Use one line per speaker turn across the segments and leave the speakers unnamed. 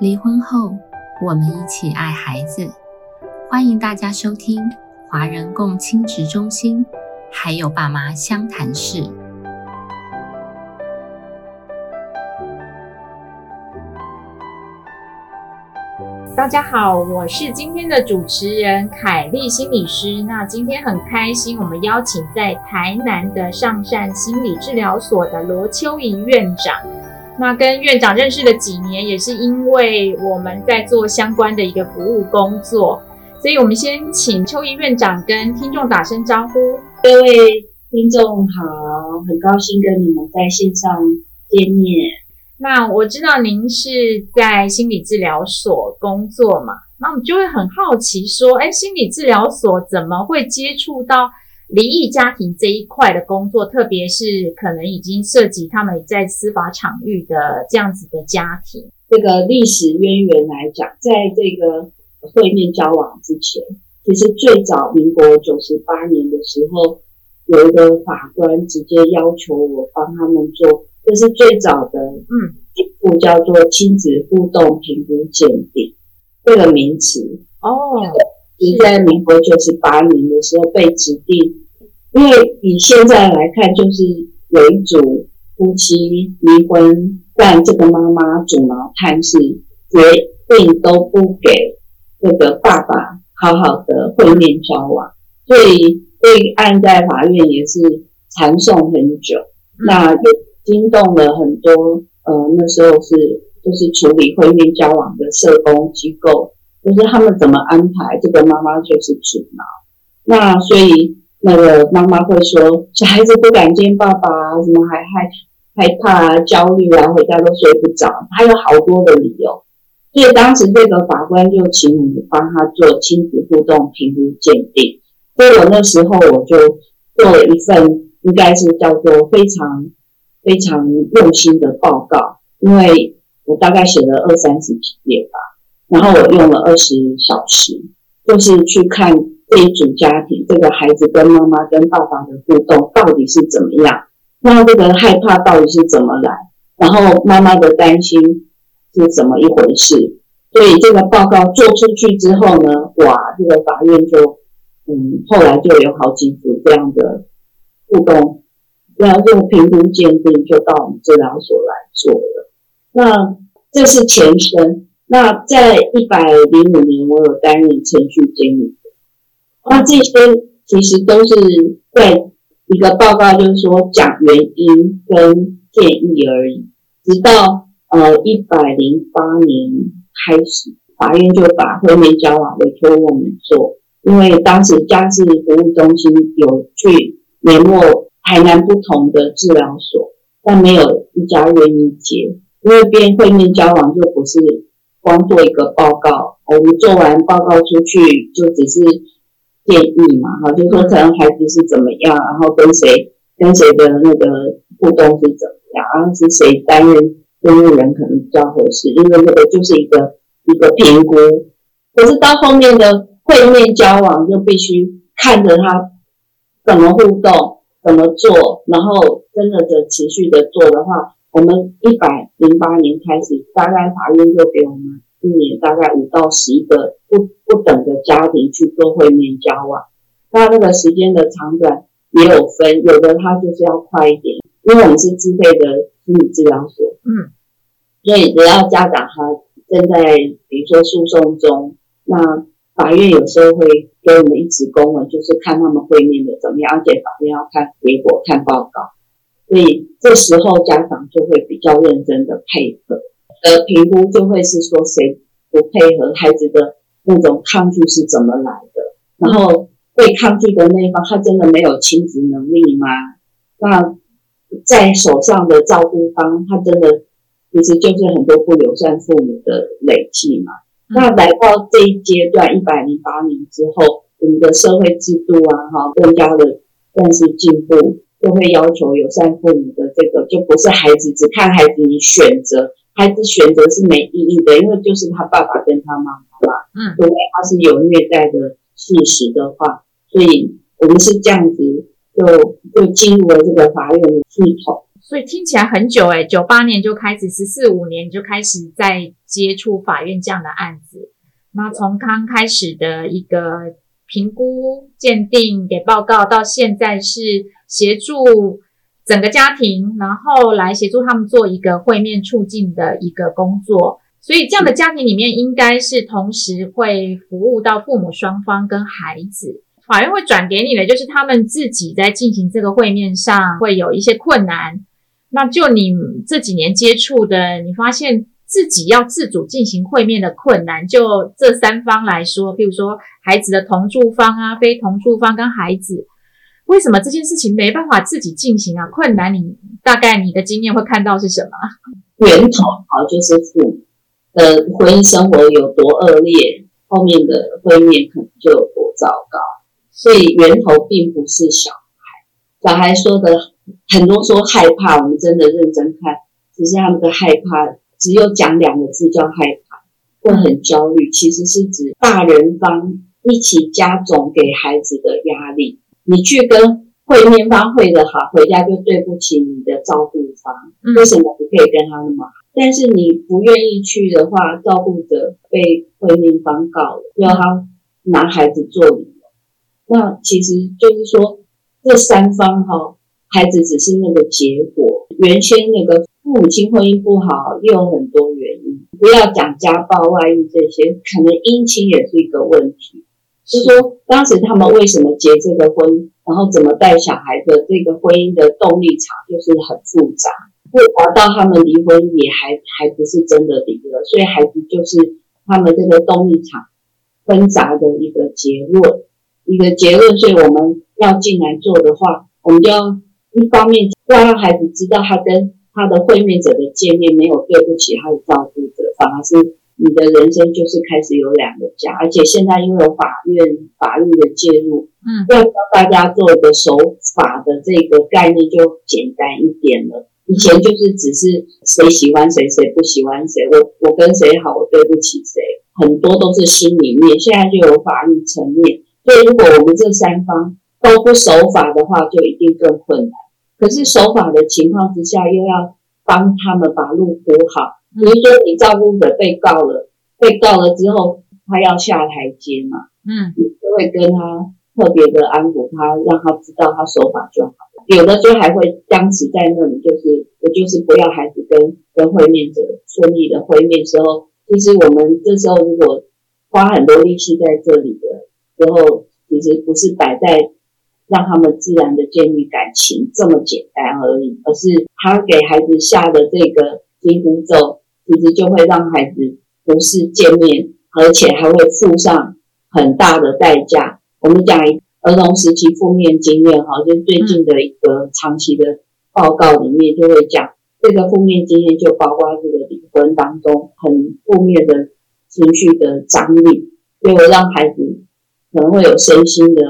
离婚后，我们一起爱孩子。欢迎大家收听华人共亲职中心，还有爸妈相谈室。
大家好，我是今天的主持人凯丽心理师。那今天很开心，我们邀请在台南的上善心理治疗所的罗秋怡院长。那跟院长认识了几年，也是因为我们在做相关的一个服务工作，所以我们先请邱怡院长跟听众打声招呼。
各位听众好，很高兴跟你们在线上见面。
那我知道您是在心理治疗所工作嘛，那我们就会很好奇说，哎，心理治疗所怎么会接触到离异家庭这一块的工作？特别是可能已经涉及他们在司法场域的这样子的家庭。
这个历史渊源来讲，在这个会面交往之前，其实最早民国九十八年的时候，有一个法官直接要求我帮他们做。这是最早的，嗯，一部叫做亲子互动评估鉴定这个名词哦，你在民国九十八年的时候被指定。因为以现在来看，就是有一组夫妻离婚，但这个妈妈阻挠探视，决定都不给这个爸爸好好的会面交往，所以被案在法院也是缠讼很久。那惊动了很多，呃，那时候是就是处理会面交往的社工机构，就是他们怎么安排，这个妈妈就是阻挠。那所以那个妈妈会说，小孩子不敢见爸爸，什么还害害怕啊、焦虑啊，回家都睡不着，还有好多的理由。所以当时这个法官就请我帮他做亲子互动评估鉴定。所以我那时候我就做了一份，应该是叫做非常。非常用心的报告，因为我大概写了二三十几页吧，然后我用了二十小时，就是去看这一组家庭，这个孩子跟妈妈跟爸爸的互动到底是怎么样，那这个害怕到底是怎么来，然后妈妈的担心是怎么一回事，所以这个报告做出去之后呢，哇，这个法院就，嗯，后来就有好几组这样的互动。要用评估鉴定，就到我们治疗所来做了。那这是前身。那在一百零五年，我有担任程序监理。那这些其实都是在一个报告，就是说讲原因跟建议而已。直到呃一百零八年开始，法院就把会面交往委托我们做，因为当时家事服务中心有去联络。台南不同的治疗所，但没有一家愿意接，因为边会面交往就不是光做一个报告，我们做完报告出去就只是建议嘛，哈，就说可能孩子是怎么样，然后跟谁跟谁的那个互动是怎么样，然后是谁担任监护人可能比较合适，因为那个就是一个一个评估，可是到后面的会面交往就必须看着他怎么互动。怎么做？然后真的的持续的做的话，我们一百零八年开始，大概法院就给我们一年大概五到十一个不不等的家庭去做会面交往。那那个时间的长短也有分，有的他就是要快一点，因为我们是自费的心理治疗所，嗯，所以只要家长他正在比如说诉讼中，那。法院有时候会给我们一纸公文，就是看他们会面的怎么样，而且法院要看结果、看报告，所以这时候家长就会比较认真的配合，呃，评估就会是说谁不配合，孩子的那种抗拒是怎么来的，然后被抗拒的那一方，他真的没有亲子能力吗？那在手上的照顾方，他真的其实就是很多不友善父母的累积嘛。那来到这一阶段，一百零八年之后，我们的社会制度啊，哈，更加的更是进步，就会要求友善父母的这个，就不是孩子只看孩子你选择，孩子选择是没意义的，因为就是他爸爸跟他妈妈嘛，嗯，如果他是有虐待的事实的话，所以我们是这样子，就就进入了这个法院的系统，
所以听起来很久诶九八年就开始，十四五年就开始在接触法院这样的案子。那从刚开始的一个评估、鉴定、给报告，到现在是协助整个家庭，然后来协助他们做一个会面促进的一个工作。所以这样的家庭里面，应该是同时会服务到父母双方跟孩子。法院会转给你的，就是他们自己在进行这个会面上会有一些困难。那就你这几年接触的，你发现自己要自主进行会面的困难，就这三方来说，譬如说孩子的同住方啊、非同住方跟孩子，为什么这件事情没办法自己进行啊？困难，你大概你的经验会看到是什么？
源头啊，就是父母的婚姻生活有多恶劣，后面的会面可能就有多糟糕。所以源头并不是小孩，小孩说的。很多说害怕，我们真的认真看，只是他们的害怕，只有讲两个字叫害怕，会很焦虑。其实是指大人方一起加总给孩子的压力。你去跟会面方会的好，回家就对不起你的照顾方。为什么不可以跟他那么好？但是你不愿意去的话，照顾者被会面方告了，要他拿孩子做理由。那其实就是说，这三方哈。孩子只是那个结果，原先那个父母亲婚姻不好，又有很多原因。不要讲家暴、外遇这些，可能姻亲也是一个问题。就说当时他们为什么结这个婚，然后怎么带小孩的这个婚姻的动力场就是很复杂，复杂到他们离婚也还还不是真的离了，所以孩子就是他们这个动力场纷杂的一个结论，一个结论。所以我们要进来做的话，我们就要。一方面要让孩子知道，他跟他的会面者的见面没有对不起他的照顾者，反而是你的人生就是开始有两个家。而且现在因为有法院法律的介入，嗯，要教大家做一个守法的这个概念就简单一点了。以前就是只是谁喜欢谁，谁不喜欢谁，我我跟谁好，我对不起谁，很多都是心里面。现在就有法律层面，所以如果我们这三方都不守法的话，就一定更困难。可是守法的情况之下，又要帮他们把路铺好。比如说，你照顾者被告了，被告了之后，他要下台阶嘛，嗯，你就会跟他特别的安抚他，让他知道他守法就好了。有的就还会僵持在那里，就是我就是不要孩子跟跟会面者顺利的会面时候，其实我们这时候如果花很多力气在这里的时候，其实不是摆在。让他们自然的建立感情这么简单而已，而是他给孩子下的这个金步骤，其实就会让孩子不是见面，而且还会付上很大的代价。我们讲儿童时期负面经验，哈，就最近的一个长期的报告里面就会讲，这个负面经验就包括这个离婚当中很负面的情绪的张力，就会让孩子可能会有身心的。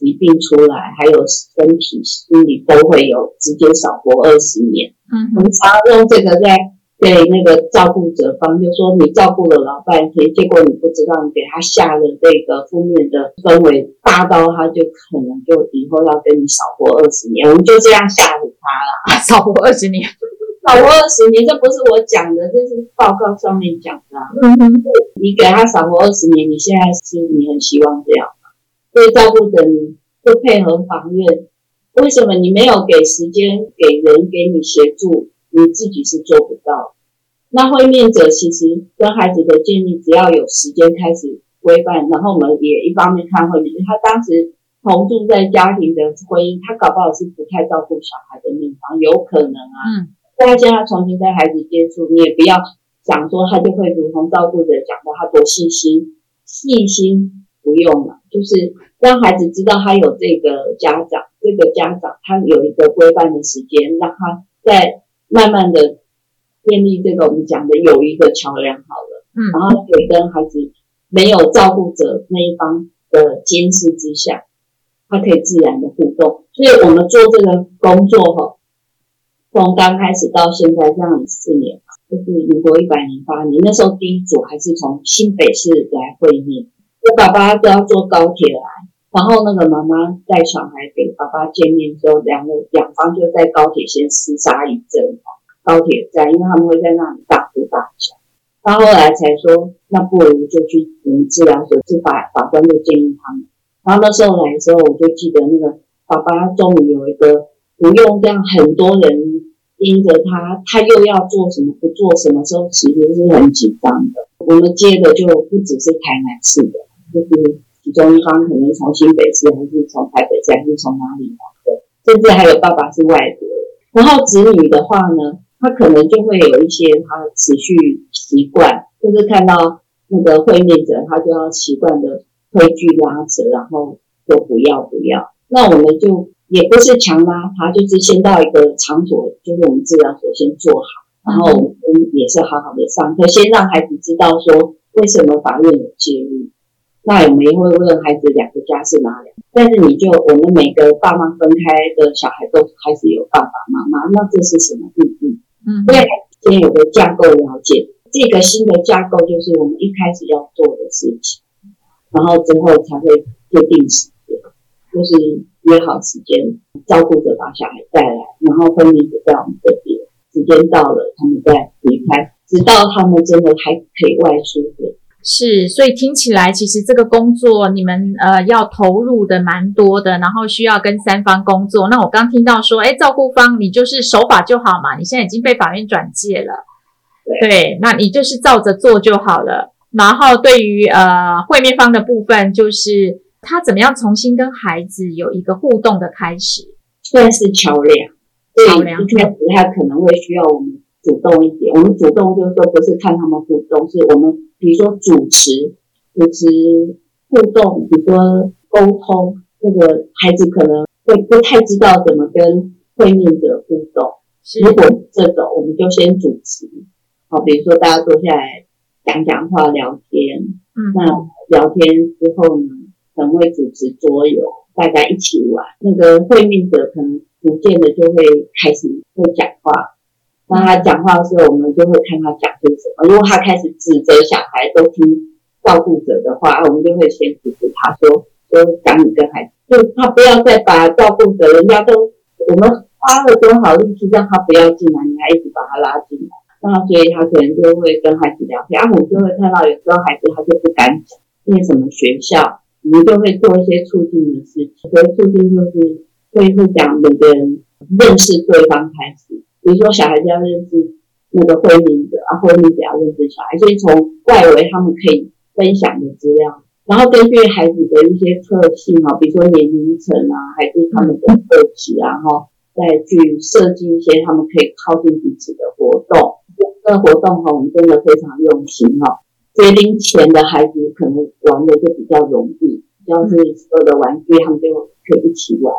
疾病出来，还有身体、心理都会有，直接少活二十年。嗯，我们常用这个在对那个照顾者方，就说你照顾了老半天，结果你不知道你给他下了这个负面的氛围大到他就可能就以后要跟你少活二十年。我们就这样吓唬他了，
少活二十年，
少活二十年，这不是我讲的，这是报告上面讲的。嗯哼，你给他少活二十年，你现在是你很希望这样。所以照顾者，你不配合法院，为什么你没有给时间给人给你协助？你自己是做不到。那会面者其实跟孩子的建立，只要有时间开始规范，然后我们也一方面看会面，他当时同住在家庭的婚姻，他搞不好是不太照顾小孩的那方，有可能啊。嗯。大家现在重新跟孩子接触，你也不要想说他就会如同照顾者讲的，他多细心，细心不用了。就是让孩子知道他有这个家长，这个家长他有一个规范的时间，让他在慢慢的建立这个我们讲的友谊的桥梁好了，嗯，然后可以跟孩子没有照顾者那一方的监视之下，他可以自然的互动。所以我们做这个工作哈，从刚开始到现在这样四年，就是民国一百零八年，那时候第一组还是从新北市来会面。我爸爸都要坐高铁来，然后那个妈妈带小孩给爸爸见面之后，两个两方就在高铁先厮杀一阵高铁站，因为他们会在那里大哭大笑。他后来才说，那不如就去我们治疗所，是法法官就建议他们。然后那时候来的时候，我就记得那个爸爸终于有一个不用这样很多人盯着他，他又要做什么不做什么时候，其实是很紧张的。我们接的就不只是台南市的，就是中一方可能从新北市，还是从台北市，还是从哪里来的，甚至还有爸爸是外国人。然后子女的话呢，他可能就会有一些他的持续习惯，就是看到那个会面者，他就要习惯的。推拒拉扯，然后说不要不要，那我们就也不是强拉他，就是先到一个场所，就是我们治疗所先做好，然后我们也是好好的上课，先让孩子知道说为什么法院有介入。那我们也会问孩子两个家是哪里，但是你就我们每个爸妈分开的小孩都开始有爸爸妈妈，那这是什么意义？嗯，因为先有个架构了解，这个新的架构就是我们一开始要做的事情。然后之后才会约定时间，就是约好时间，照顾者把小孩带来，然后分离者在我们这边，时间到了，他们再离开，直到他们真的还可以外出的。
是，所以听起来其实这个工作你们呃要投入的蛮多的，然后需要跟三方工作。那我刚听到说，哎，照顾方你就是守法就好嘛，你现在已经被法院转介了，对，那你就是照着做就好了。然后对于呃会面方的部分，就是他怎么样重新跟孩子有一个互动的开始，
算是桥梁。
桥梁。
一开始他可能会需要我们主动一点，我们主动就是说不是看他们互动，是我们比如说主持主持互动，比如说沟通，这个孩子可能会不太知道怎么跟会面者互动。如果这种，我们就先主持，好，比如说大家坐下来。讲讲话聊天，嗯，那聊天之后呢，可能会主持桌游，大家一起玩。那个会面者可能逐渐的就会开始会讲话。那他讲话的时候，我们就会看他讲些什么。如果他开始指责小孩都听照顾者的话，我们就会先阻止他说说讲你跟孩子，就他不要再把照顾者，人家都我们花了多少力气让他不要进来，你还一直把他拉进来。那所以他可能就会跟孩子聊天，啊，我们就会看到有时候孩子他就不敢讲，因为什么学校，我们就会做一些促进的事情。所以促进就是会会讲每个人认识对方开始，比如说小孩子要认识那个会面者，啊，会面者要认识小孩，所以从外围他们可以分享的资料，然后根据孩子的一些特性啊，比如说年龄层啊，还是他们的特质啊，哈，再去设计一些他们可以靠近彼此的活动。这个活动哈，我们真的非常用心哈。学龄前的孩子可能玩的就比较容易，要是所有的玩具，他们就可以一起玩。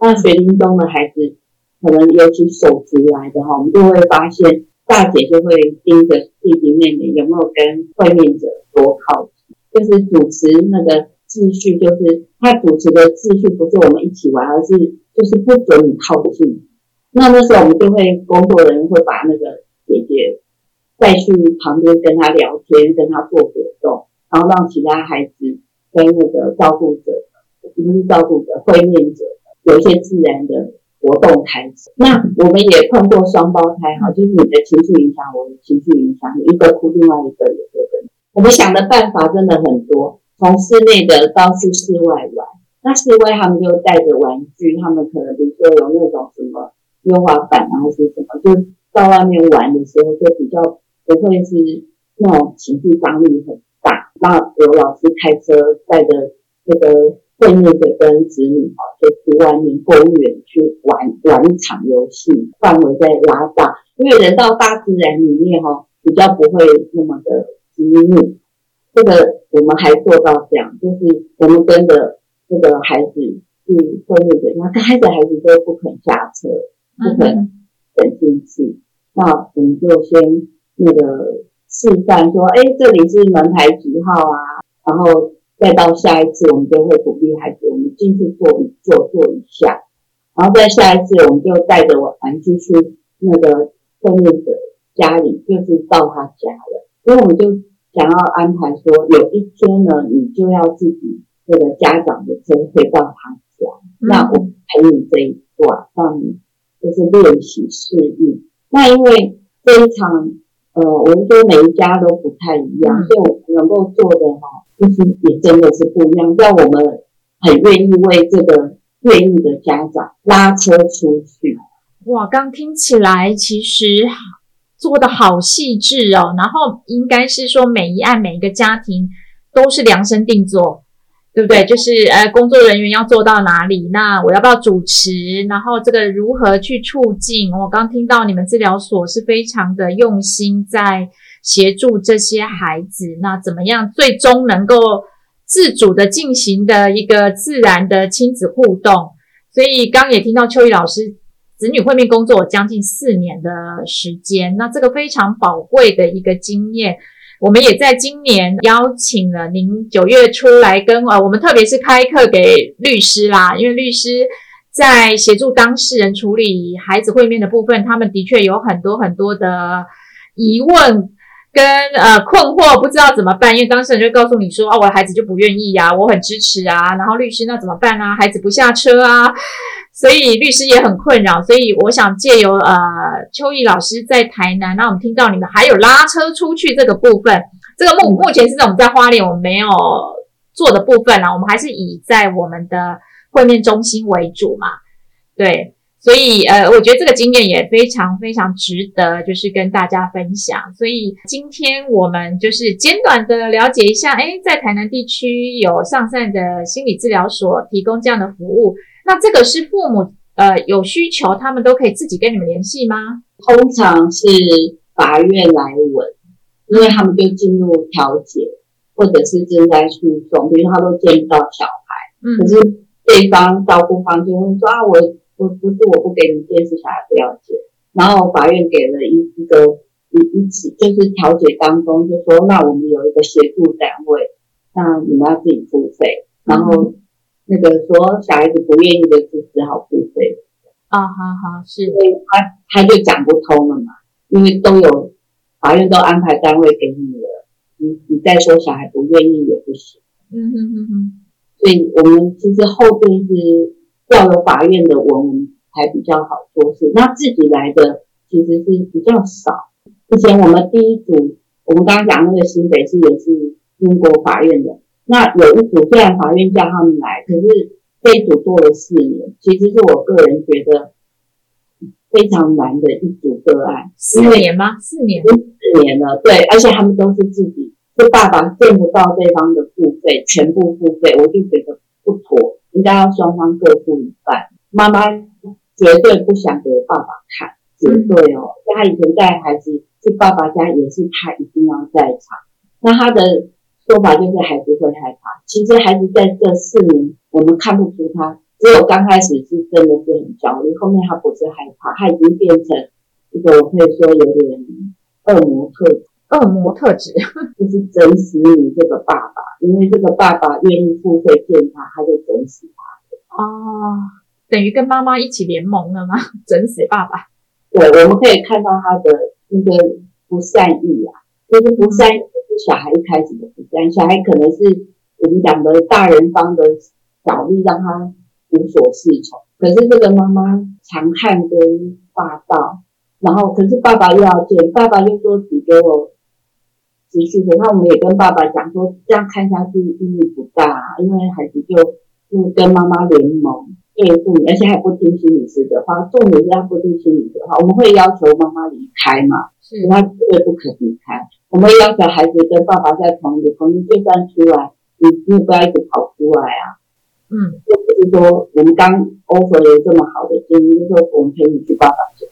那学龄中的孩子，可能尤其手足来的哈，我们就会发现大姐就会盯着弟弟妹妹有没有跟会面者多靠近，就是主持那个秩序，就是他主持的秩序不是我们一起玩，而是就是不准你靠近。那那时候我们就会工作人员会把那个姐姐。再去旁边跟他聊天，跟他做活动，然后让其他孩子跟那个照顾者，不是照顾者，会面者有一些自然的活动开始。那我们也碰过双胞胎哈，就是你的情绪影响我的情绪影响你，一个哭，另外一个也会跟。我们想的办法真的很多，从室内的到去室外玩。那室外他们就带着玩具，他们可能比如说有那种什么溜滑板啊，还是什么，就到外面玩的时候就比较。不会是那种情绪张力很大，那有老师开车带着这个会面的跟子女哈，就去外面公园去玩玩一场游戏，范围再拉大，因为人到大自然里面哈，比较不会那么的激怒。这个我们还做到这样，就是我们跟着这个孩子去会面的，那开始孩子都不肯下车，不肯等进去，那我们就先。那个示范说，哎，这里是门牌几号啊？然后再到下一次，我们就会鼓励孩子，我们进去坐一坐，坐一下。然后再下一次，我们就带着玩具去那个后面的家里，就是到他家了。所以我们就想要安排说，有一天呢，你就要自己这个家长的车回到他家，那我陪你这一段，让你就是练习适应。那因为这一场，呃，我们说每一家都不太一样，所以我们能够做的哈，就是也真的是不一样，让我们很愿意为这个愿意的家长拉车出去。
哇，刚听起来其实做的好细致哦，然后应该是说每一案每一个家庭都是量身定做，对不对？就是呃，工作人员要做到哪里，那我要不要主持？然后这个如何去促进？我刚听到你们治疗所是非常的用心在协助这些孩子，那怎么样最终能够自主的进行的一个自然的亲子互动？所以刚也听到秋雨老师。子女会面工作将近四年的时间，那这个非常宝贵的一个经验，我们也在今年邀请了您九月初来跟呃，我们特别是开课给律师啦，因为律师在协助当事人处理孩子会面的部分，他们的确有很多很多的疑问。跟呃困惑不知道怎么办，因为当事人就告诉你说，啊，我的孩子就不愿意呀，我很支持啊，然后律师那怎么办啊？孩子不下车啊，所以律师也很困扰。所以我想借由呃秋意老师在台南，那我们听到你们还有拉车出去这个部分，这个目目前是在我们在花莲我们没有做的部分啊，我们还是以在我们的会面中心为主嘛，对。所以，呃，我觉得这个经验也非常非常值得，就是跟大家分享。所以今天我们就是简短的了解一下，哎，在台南地区有上善的心理治疗所提供这样的服务。那这个是父母呃有需求，他们都可以自己跟你们联系吗？
通常是法院来问，因为他们就进入调解，或者是正在诉讼，比如他都见不到小孩，嗯，可是对方照顾方就会说啊，我。不不是我不给你见，是小孩不要见。然后法院给了一一个一一起，就是调解当中就说，那我们有一个协助单位，那你们要自己付费。然后那个说小孩子不愿意的，就只好付费。
啊，好好是，
所以他他就讲不通了嘛，因为都有法院都安排单位给你了，你你再说小孩不愿意也不行。
嗯哼哼哼，
所以我们其实后边是。要有法院的我们才比较好做事，那自己来的其实是比较少。之前我们第一组，我们刚刚讲那个新北市也是英国法院的，那有一组虽然法院叫他们来，可是这一组做了四年，其实是我个人觉得非常难的一组个案。
四年吗？四年？
四年了，对，而且他们都是自己，是爸爸见不到对方的付费，全部付费，我就觉得不妥。应该要双方各付一半，妈妈绝对不想给爸爸看，绝对哦。他以前带孩子去爸爸家也是他一定要在场。那他的说法就是孩子会害怕，其实孩子在这四年我们看不出他，只有刚开始是真的是很焦虑，后面他不是害怕，他已经变成一个我可以说有点恶魔特。
恶魔特质
就是整死你这个爸爸，因为这个爸爸愿意付费见他，他就整死他。
哦，等于跟妈妈一起联盟了吗？整死爸爸。
对，我们可以看到他的那个不善意啊，就是不善意是小孩一开始的不善，小孩可能是我们讲的大人方的小力让他无所适从，可是这个妈妈强悍跟霸道，然后可是爸爸又要见，爸爸又说你给我。持续的，那我们也跟爸爸讲说，这样看下去意义不大，因为孩子就就跟妈妈联盟对付你，而且还不听心理师的话。重点是他不听心理师的话，我们会要求妈妈离开嘛？是，他绝对不可离开。我们要求孩子跟爸爸在同一个空间，就算出来，你你不要一直跑出来啊。
嗯，
就不是说我们刚 offer 了这么好的建议，就说我们陪你去爸爸家，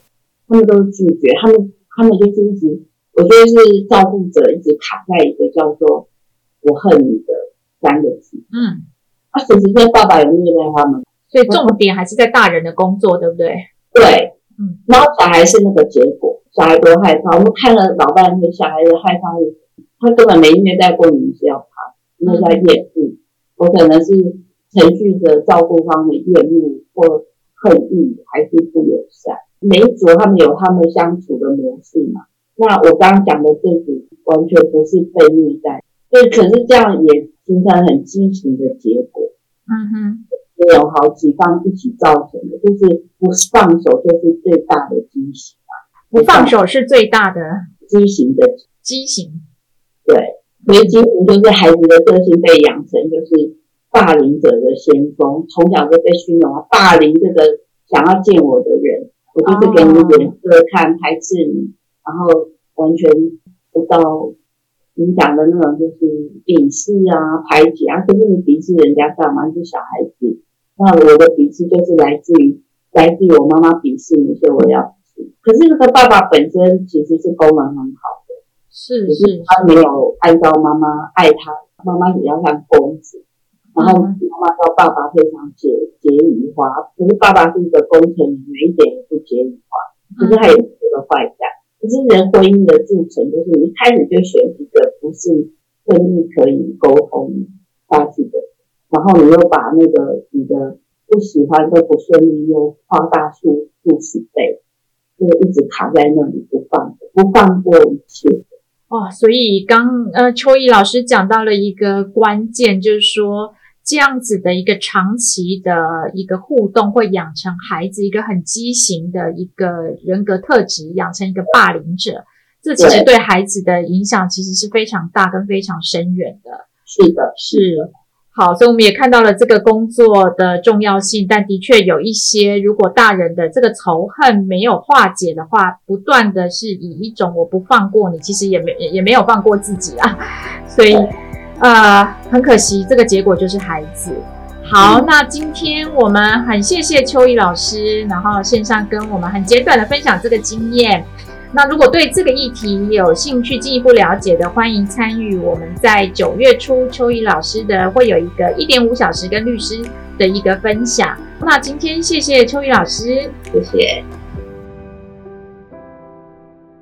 他们都拒绝，他们他们就是一直。我觉得是照顾者一直卡在一个叫做“我恨你”的三个字。
嗯，
啊，其实这爸爸有虐待他们，
所以重点还是在大人的工作，对不对？
对，嗯。然后小孩是那个结果，小孩多害怕。我们看了老半天，小孩的害怕是，他根本没虐待过你，是要怕，那叫厌恶。我可能是程序的照顾方的厌恶或恨意，还是不友善。每一组他们有他们相处的模式嘛？那我刚刚讲的这组完全不是被虐待，对，可是这样也其形成很畸形的结果。
嗯哼，
也有好几方一起造成的，就是不放手就是最大的畸形啊，
不放手是最大的
畸形的
畸形。
对，所以畸形就是孩子的个性被养成就是霸凌者的先锋，从小就被熏容啊，霸凌这个想要见我的人，我就是给你脸色看，排斥你，然后完全不到你讲的那种就是鄙视啊、排挤啊。可是你鄙视人家干嘛？是小孩子。那我的鄙视就是来自于来自于我妈妈鄙视你，所以我要。可是这个爸爸本身其实是功能很好的，
是是，
他没有按照妈妈爱他，妈妈比较像公子，然后妈妈说爸爸非常节节余花，可是爸爸是一个工程人员，一点也不节余花，可是他有这个坏蛋。可是人婚姻的铸成，就是你一开始就选一个不是顺利可以沟通下去的，然后你又把那个你的不喜欢都不顺利又夸大数数十倍，就一直卡在那里不放，不放过一切。
哦，所以刚呃秋怡老师讲到了一个关键，就是说。这样子的一个长期的一个互动，会养成孩子一个很畸形的一个人格特质，养成一个霸凌者。这其实对孩子的影响其实是非常大跟非常深远的。
是的，
是好，所以我们也看到了这个工作的重要性。但的确有一些，如果大人的这个仇恨没有化解的话，不断的是以一种我不放过你，其实也没也没有放过自己啊。所以。呃，很可惜，这个结果就是孩子。好，那今天我们很谢谢秋怡老师，然后线上跟我们很简短的分享这个经验。那如果对这个议题有兴趣进一步了解的，欢迎参与我们在九月初秋怡老师的会有一个一点五小时跟律师的一个分享。那今天谢谢秋怡老师，
谢谢。